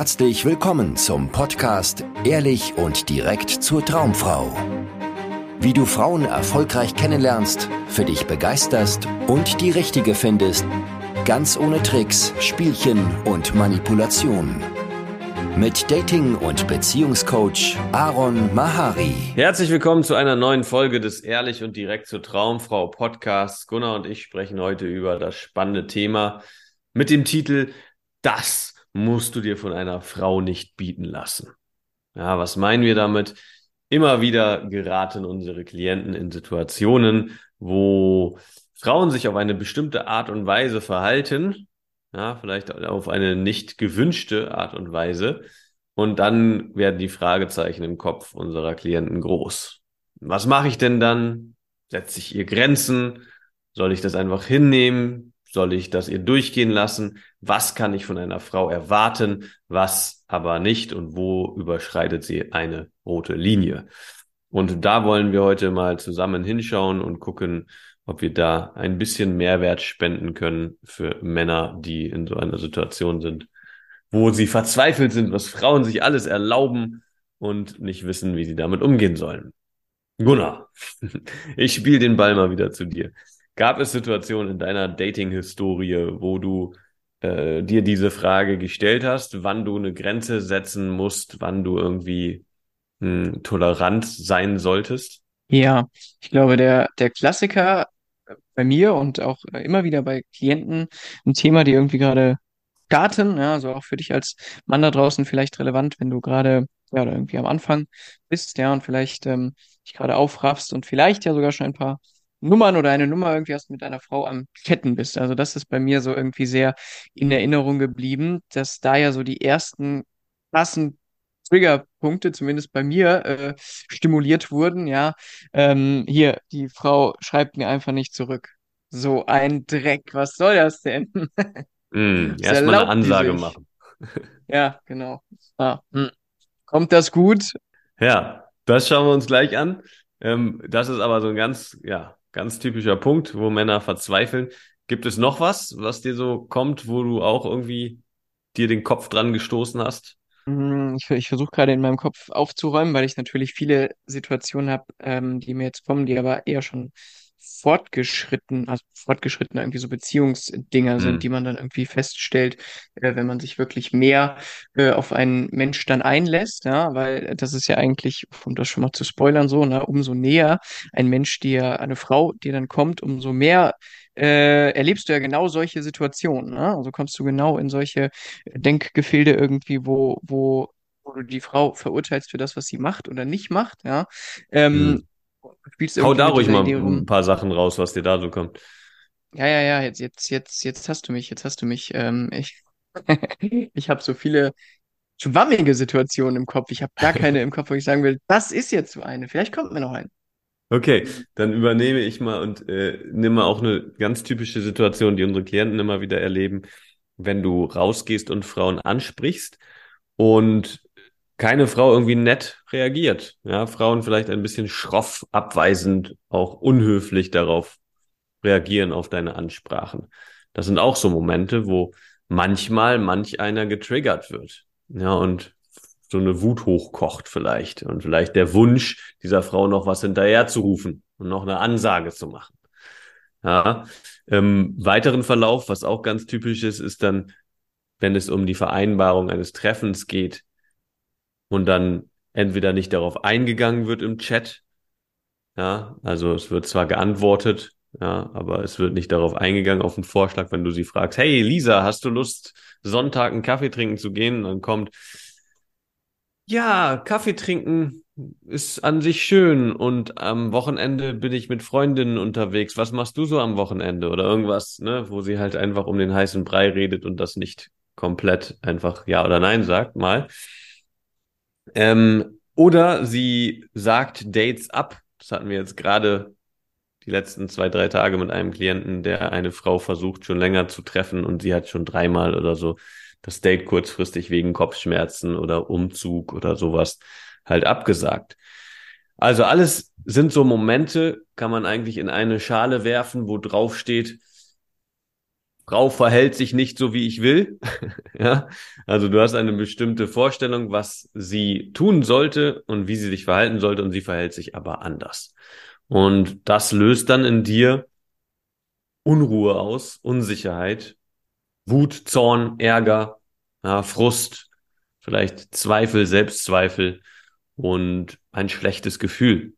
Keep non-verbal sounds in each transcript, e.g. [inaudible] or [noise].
herzlich willkommen zum Podcast Ehrlich und direkt zur Traumfrau. Wie du Frauen erfolgreich kennenlernst, für dich begeisterst und die richtige findest, ganz ohne Tricks, Spielchen und Manipulation. Mit Dating- und Beziehungscoach Aaron Mahari. Herzlich willkommen zu einer neuen Folge des Ehrlich und direkt zur Traumfrau Podcasts. Gunnar und ich sprechen heute über das spannende Thema mit dem Titel Das musst du dir von einer Frau nicht bieten lassen. Ja, was meinen wir damit? Immer wieder geraten unsere Klienten in Situationen, wo Frauen sich auf eine bestimmte Art und Weise verhalten, ja, vielleicht auf eine nicht gewünschte Art und Weise. Und dann werden die Fragezeichen im Kopf unserer Klienten groß. Was mache ich denn dann? Setze ich ihr Grenzen? Soll ich das einfach hinnehmen? Soll ich das ihr durchgehen lassen? Was kann ich von einer Frau erwarten? Was aber nicht? Und wo überschreitet sie eine rote Linie? Und da wollen wir heute mal zusammen hinschauen und gucken, ob wir da ein bisschen Mehrwert spenden können für Männer, die in so einer Situation sind, wo sie verzweifelt sind, was Frauen sich alles erlauben und nicht wissen, wie sie damit umgehen sollen. Gunnar, [laughs] ich spiele den Ball mal wieder zu dir. Gab es Situationen in deiner Dating-Historie, wo du äh, dir diese Frage gestellt hast, wann du eine Grenze setzen musst, wann du irgendwie hm, tolerant sein solltest? Ja, ich glaube, der, der Klassiker bei mir und auch immer wieder bei Klienten ein Thema, die irgendwie gerade starten, ja, also auch für dich als Mann da draußen vielleicht relevant, wenn du gerade ja, oder irgendwie am Anfang bist, ja, und vielleicht ähm, dich gerade aufraffst und vielleicht ja sogar schon ein paar Nummern oder eine Nummer irgendwie hast mit deiner Frau am Ketten bist. Also das ist bei mir so irgendwie sehr in Erinnerung geblieben, dass da ja so die ersten krassen Triggerpunkte, zumindest bei mir, äh, stimuliert wurden, ja. Ähm, hier, die Frau schreibt mir einfach nicht zurück. So ein Dreck, was soll das denn? [laughs] mm, Erstmal eine Ansage machen. [laughs] ja, genau. Ah, hm. Kommt das gut? Ja, das schauen wir uns gleich an. Ähm, das ist aber so ein ganz, ja, Ganz typischer Punkt, wo Männer verzweifeln. Gibt es noch was, was dir so kommt, wo du auch irgendwie dir den Kopf dran gestoßen hast? Mm, ich, ich versuche gerade in meinem Kopf aufzuräumen, weil ich natürlich viele Situationen habe, ähm, die mir jetzt kommen, die aber eher schon fortgeschritten, also fortgeschritten irgendwie so Beziehungsdinger mhm. sind, die man dann irgendwie feststellt, äh, wenn man sich wirklich mehr äh, auf einen Mensch dann einlässt, ja, weil das ist ja eigentlich, um das schon mal zu spoilern, so, ne, umso näher ein Mensch dir, eine Frau dir dann kommt, umso mehr äh, erlebst du ja genau solche Situationen, ne? Also kommst du genau in solche Denkgefilde irgendwie, wo, wo wo du die Frau verurteilst für das, was sie macht oder nicht macht, ja. Ähm, mhm. Spielst Hau da ruhig mal ein paar Sachen raus, was dir da so kommt. Ja, ja, ja, jetzt, jetzt, jetzt, jetzt hast du mich, jetzt hast du mich. Ähm, ich [laughs] ich habe so viele schwammige Situationen im Kopf. Ich habe gar keine im Kopf, wo ich sagen will, das ist jetzt so eine. Vielleicht kommt mir noch ein. Okay, dann übernehme ich mal und äh, nimm mal auch eine ganz typische Situation, die unsere Klienten immer wieder erleben, wenn du rausgehst und Frauen ansprichst und keine Frau irgendwie nett reagiert. Ja, Frauen vielleicht ein bisschen schroff, abweisend, auch unhöflich darauf reagieren auf deine Ansprachen. Das sind auch so Momente, wo manchmal manch einer getriggert wird. Ja, und so eine Wut hochkocht vielleicht. Und vielleicht der Wunsch dieser Frau noch was hinterher zu rufen und noch eine Ansage zu machen. Ja, im weiteren Verlauf, was auch ganz typisch ist, ist dann, wenn es um die Vereinbarung eines Treffens geht, und dann entweder nicht darauf eingegangen wird im Chat, ja, also es wird zwar geantwortet, ja, aber es wird nicht darauf eingegangen auf den Vorschlag, wenn du sie fragst, hey Lisa, hast du Lust, Sonntag einen Kaffee trinken zu gehen? Und dann kommt, ja, Kaffee trinken ist an sich schön und am Wochenende bin ich mit Freundinnen unterwegs. Was machst du so am Wochenende? Oder irgendwas, ne, wo sie halt einfach um den heißen Brei redet und das nicht komplett einfach Ja oder Nein sagt, mal. Ähm, oder sie sagt Dates ab. Das hatten wir jetzt gerade die letzten zwei, drei Tage mit einem Klienten, der eine Frau versucht, schon länger zu treffen und sie hat schon dreimal oder so das Date kurzfristig wegen Kopfschmerzen oder Umzug oder sowas halt abgesagt. Also alles sind so Momente, kann man eigentlich in eine Schale werfen, wo drauf steht, Frau verhält sich nicht so, wie ich will. [laughs] ja, also du hast eine bestimmte Vorstellung, was sie tun sollte und wie sie sich verhalten sollte und sie verhält sich aber anders. Und das löst dann in dir Unruhe aus, Unsicherheit, Wut, Zorn, Ärger, ja, Frust, vielleicht Zweifel, Selbstzweifel und ein schlechtes Gefühl.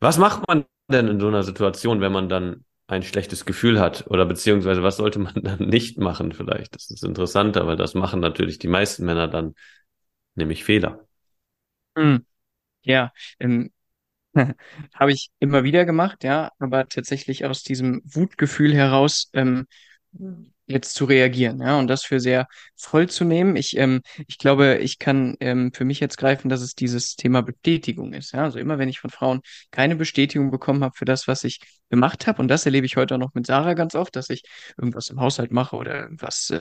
Was macht man denn in so einer Situation, wenn man dann ein schlechtes Gefühl hat? Oder beziehungsweise was sollte man [laughs] dann nicht machen vielleicht? Das ist interessanter, weil das machen natürlich die meisten Männer dann, nämlich Fehler. Hm. Ja, ähm, [laughs] habe ich immer wieder gemacht, ja, aber tatsächlich aus diesem Wutgefühl heraus ähm, jetzt zu reagieren, ja, und das für sehr voll zu nehmen. Ich, ähm, ich glaube, ich kann ähm, für mich jetzt greifen, dass es dieses Thema Bestätigung ist. Ja, also immer wenn ich von Frauen keine Bestätigung bekommen habe für das, was ich gemacht habe, und das erlebe ich heute auch noch mit Sarah ganz oft, dass ich irgendwas im Haushalt mache oder irgendwas äh,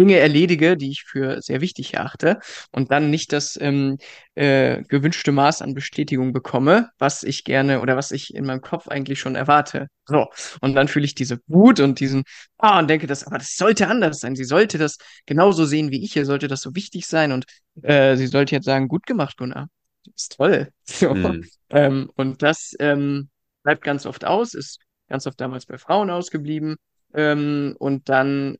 Dinge erledige, die ich für sehr wichtig erachte und dann nicht das ähm, äh, gewünschte Maß an Bestätigung bekomme, was ich gerne oder was ich in meinem Kopf eigentlich schon erwarte. So. Und dann fühle ich diese Wut und diesen, ah, und denke, das, aber das sollte anders sein. Sie sollte das genauso sehen wie ich. Ihr sollte das so wichtig sein und äh, sie sollte jetzt sagen, gut gemacht, Gunnar. Ist toll. [laughs] So. Mhm. Ähm, und das ähm, bleibt ganz oft aus, ist ganz oft damals bei Frauen ausgeblieben. Ähm, und dann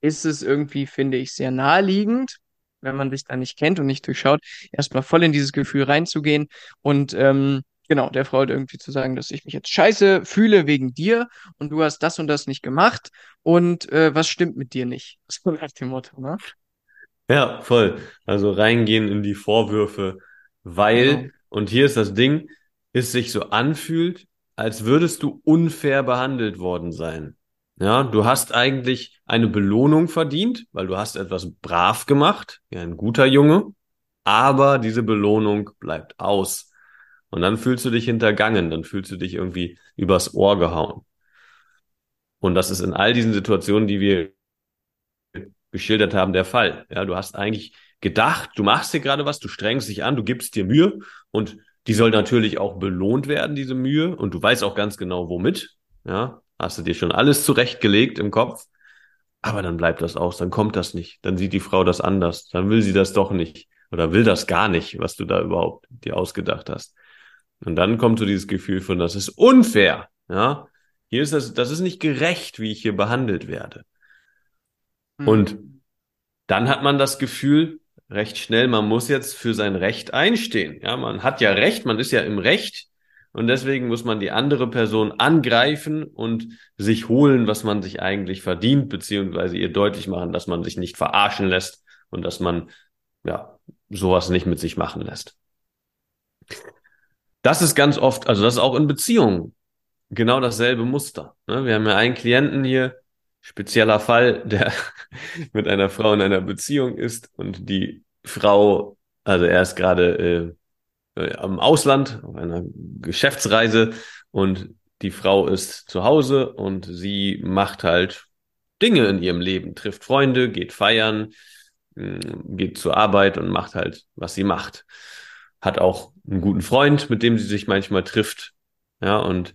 ist es irgendwie, finde ich, sehr naheliegend, wenn man sich da nicht kennt und nicht durchschaut, erstmal voll in dieses Gefühl reinzugehen und ähm, genau, der Frau halt irgendwie zu sagen, dass ich mich jetzt scheiße fühle wegen dir und du hast das und das nicht gemacht und äh, was stimmt mit dir nicht? [laughs] So nach dem Motto, ne? Ja, voll. Also reingehen in die Vorwürfe, weil, genau. und hier ist das Ding, es sich so anfühlt, als würdest du unfair behandelt worden sein. Ja, du hast eigentlich eine Belohnung verdient, weil du hast etwas brav gemacht, wie ein guter Junge, aber diese Belohnung bleibt aus. Und dann fühlst du dich hintergangen, dann fühlst du dich irgendwie übers Ohr gehauen. Und das ist in all diesen Situationen, die wir geschildert haben, der Fall. Ja, du hast eigentlich gedacht, du machst dir gerade was, du strengst dich an, du gibst dir Mühe und die soll natürlich auch belohnt werden, diese Mühe. Und du weißt auch ganz genau, womit. Ja, Hast du dir schon alles zurechtgelegt im Kopf? Aber dann bleibt das aus, dann kommt das nicht. Dann sieht die Frau das anders. Dann will sie das doch nicht. Oder will das gar nicht, was du da überhaupt dir ausgedacht hast. Und dann kommt so dieses Gefühl von, das ist unfair. Ja, hier ist das, das ist nicht gerecht, wie ich hier behandelt werde. Mhm. Und dann hat man das Gefühl, recht schnell, man muss jetzt für sein Recht einstehen. Ja, man hat ja Recht, man ist ja im Recht. Und deswegen muss man die andere Person angreifen und sich holen, was man sich eigentlich verdient, beziehungsweise ihr deutlich machen, dass man sich nicht verarschen lässt und dass man ja sowas nicht mit sich machen lässt. Das ist ganz oft, also das ist auch in Beziehungen genau dasselbe Muster. Ne? Wir haben ja einen Klienten hier, spezieller Fall, [laughs] der mit einer Frau in einer Beziehung ist und die Frau, also er ist gerade äh, äh, am Ausland, auf einer Geschäftsreise und die Frau ist zu Hause und sie macht halt Dinge in ihrem Leben, trifft Freunde, geht feiern, mm, geht zur Arbeit und macht halt, was sie macht. Hat auch einen guten Freund, mit dem sie sich manchmal trifft. Ja, und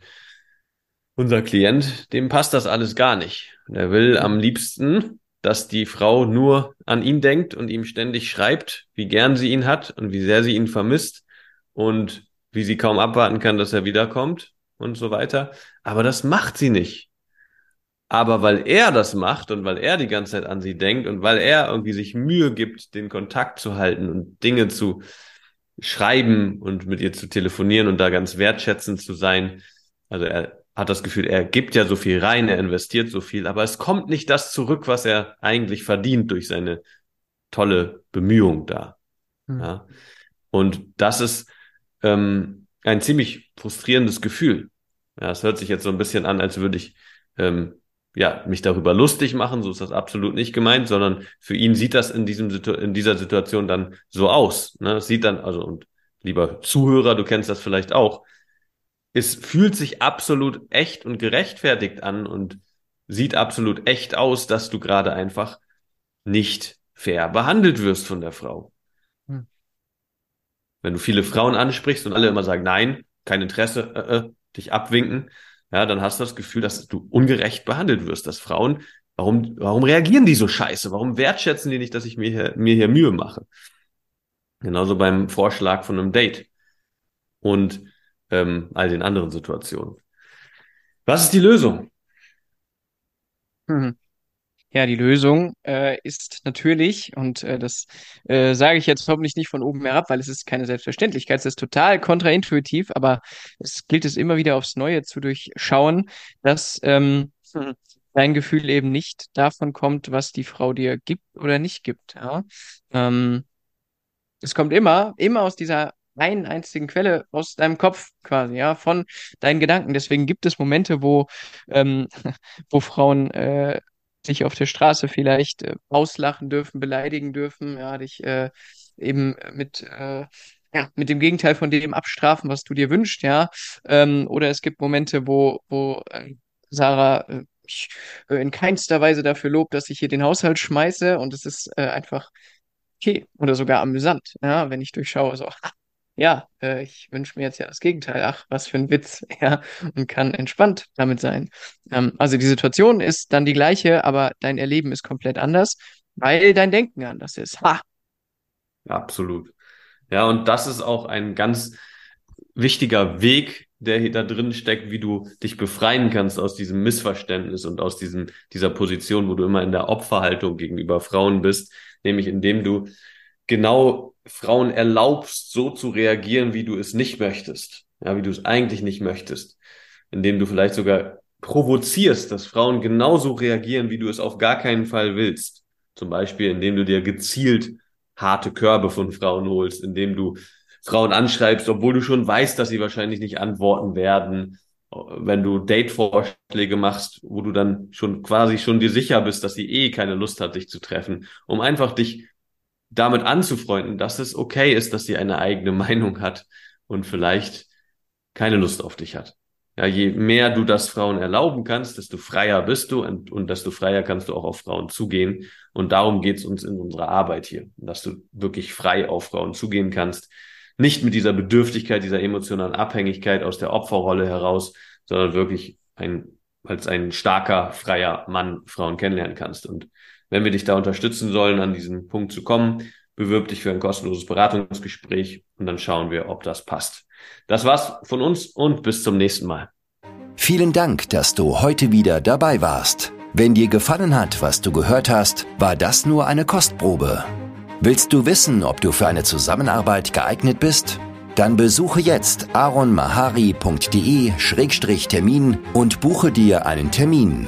unser Klient, dem passt das alles gar nicht. Er will am liebsten, dass die Frau nur an ihn denkt und ihm ständig schreibt, wie gern sie ihn hat und wie sehr sie ihn vermisst und wie sie kaum abwarten kann, dass er wiederkommt und so weiter. Aber das macht sie nicht. Aber weil er das macht und weil er die ganze Zeit an sie denkt und weil er irgendwie sich Mühe gibt, den Kontakt zu halten und Dinge zu schreiben und mit ihr zu telefonieren und da ganz wertschätzend zu sein. Also er hat das Gefühl, er gibt ja so viel rein, er investiert so viel, aber es kommt nicht das zurück, was er eigentlich verdient durch seine tolle Bemühung da. Hm. Ja. Und das ist ähm, ein ziemlich frustrierendes Gefühl. Ja, es hört sich jetzt so ein bisschen an, als würde ich ähm, ja, mich darüber lustig machen, so ist das absolut nicht gemeint, sondern für ihn sieht das in diesem in dieser Situation dann so aus. Ne? Es sieht dann, also und lieber Zuhörer, du kennst das vielleicht auch, es fühlt sich absolut echt und gerechtfertigt an und sieht absolut echt aus, dass du gerade einfach nicht fair behandelt wirst von der Frau. Wenn du viele Frauen ansprichst und alle immer sagen, nein, kein Interesse, äh, äh, dich abwinken, ja, dann hast du das Gefühl, dass du ungerecht behandelt wirst, dass Frauen, warum, warum reagieren die so scheiße? Warum wertschätzen die nicht, dass ich mir hier, mir hier Mühe mache? Genauso beim Vorschlag von einem Date und ähm, all den anderen Situationen. Was ist die Lösung? Mhm. Ja, die Lösung äh, ist natürlich, und äh, das äh, sage ich jetzt hoffentlich nicht von oben herab, weil es ist keine Selbstverständlichkeit, es ist total kontraintuitiv, aber es gilt es immer wieder aufs Neue zu durchschauen, dass ähm, dein Gefühl eben nicht davon kommt, was die Frau dir gibt oder nicht gibt. Ja? Ähm, es kommt immer, immer aus dieser einen einzigen Quelle aus deinem Kopf quasi, ja, von deinen Gedanken. Deswegen gibt es Momente, wo, ähm, [laughs] wo Frauen äh, sich auf der Straße vielleicht äh, auslachen dürfen, beleidigen dürfen, ja, dich äh, eben mit, äh, ja, mit dem Gegenteil von dem abstrafen, was du dir wünschst, ja. Ähm, oder es gibt Momente, wo, wo äh, Sarah äh, mich äh, in keinster Weise dafür lobt, dass ich hier den Haushalt schmeiße und es ist einfach okay oder sogar amüsant, ja, wenn ich durchschaue, so, [laughs] ja, äh, ich wünsche mir jetzt ja das Gegenteil. Ach, was für ein Witz, [laughs] ja, und kann entspannt damit sein. Ähm, also die Situation ist dann die gleiche, aber dein Erleben ist komplett anders, weil dein Denken anders ist. Ha! Absolut. Ja, und das ist auch ein ganz wichtiger Weg, der hier da drin steckt, wie du dich befreien kannst aus diesem Missverständnis und aus diesem, dieser Position, wo du immer in der Opferhaltung gegenüber Frauen bist, nämlich indem du genau Frauen erlaubst, so zu reagieren, wie du es nicht möchtest. Ja, wie du es eigentlich nicht möchtest. Indem du vielleicht sogar provozierst, dass Frauen genauso reagieren, wie du es auf gar keinen Fall willst. Zum Beispiel, indem du dir gezielt harte Körbe von Frauen holst, indem du Frauen anschreibst, obwohl du schon weißt, dass sie wahrscheinlich nicht antworten werden. Wenn du Date-Vorschläge machst, wo du dann schon quasi schon dir sicher bist, dass sie eh keine Lust hat, dich zu treffen, um einfach dich damit anzufreunden, dass es okay ist, dass sie eine eigene [laughs] Meinung hat und vielleicht keine Lust auf dich hat. Ja, je mehr du das Frauen erlauben kannst, desto freier bist du und, und desto freier kannst du auch auf Frauen zugehen. Und darum geht's uns in unserer Arbeit hier, dass du wirklich frei auf Frauen zugehen kannst. Nicht mit dieser Bedürftigkeit, dieser emotionalen Abhängigkeit aus der Opferrolle heraus, sondern wirklich ein, als ein starker, freier Mann Frauen kennenlernen kannst. Und wenn wir dich da unterstützen sollen, an diesen Punkt zu kommen, bewirb dich für ein kostenloses Beratungsgespräch und dann schauen wir, ob das passt. Das war's von uns und bis zum nächsten Mal. Vielen Dank, dass du heute wieder dabei warst. Wenn dir gefallen hat, was du gehört hast, war das nur eine Kostprobe. Willst du wissen, ob du für eine Zusammenarbeit geeignet bist? Dann besuche jetzt aronmahari.de-termin und buche dir einen Termin.